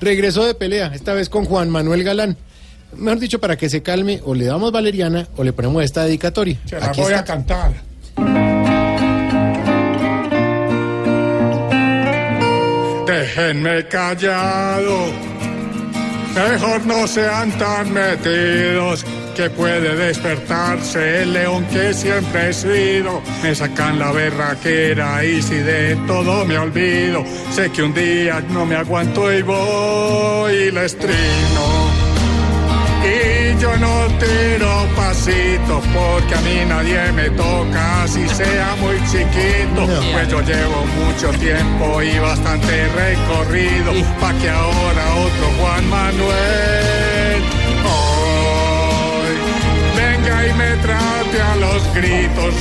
Regresó de pelea, esta vez con Juan Manuel Galán. Mejor dicho, para que se calme, o le damos valeriana o le ponemos esta dedicatoria. Se la Aquí voy a cantar. Déjenme callado, mejor no sean tan metidos, que puede despertarse el león que siempre he sido. Me sacan la berraquera y si de todo me olvido, sé que un día no me aguanto y voy y les trino. Y yo no tiro pasitos porque a mí nadie me toca, así sea muy chiquito. Pues yo llevo mucho tiempo y bastante recorrido, pa' que ahora otro Juan Manuel me trate a los gritos.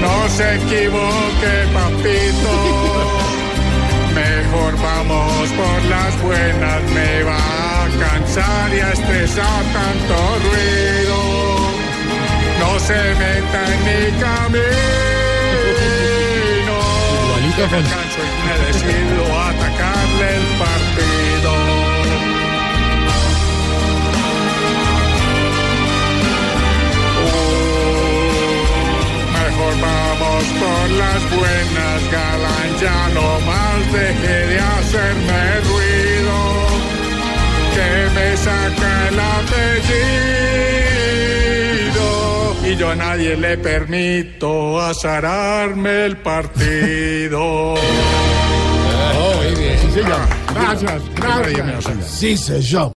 No se equivoque, papito. Mejor vamos por las buenas, me va a cansar y a estresar tanto ruido. No se meta en mi camino. Que me canso y me decido a atacarle el partido. Por las buenas, galán, ya no más deje de hacerme ruido, que me saca el apellido, y yo a nadie le permito azararme el partido. Oh, muy bien. Gracias, gracias. Sí, sé yo.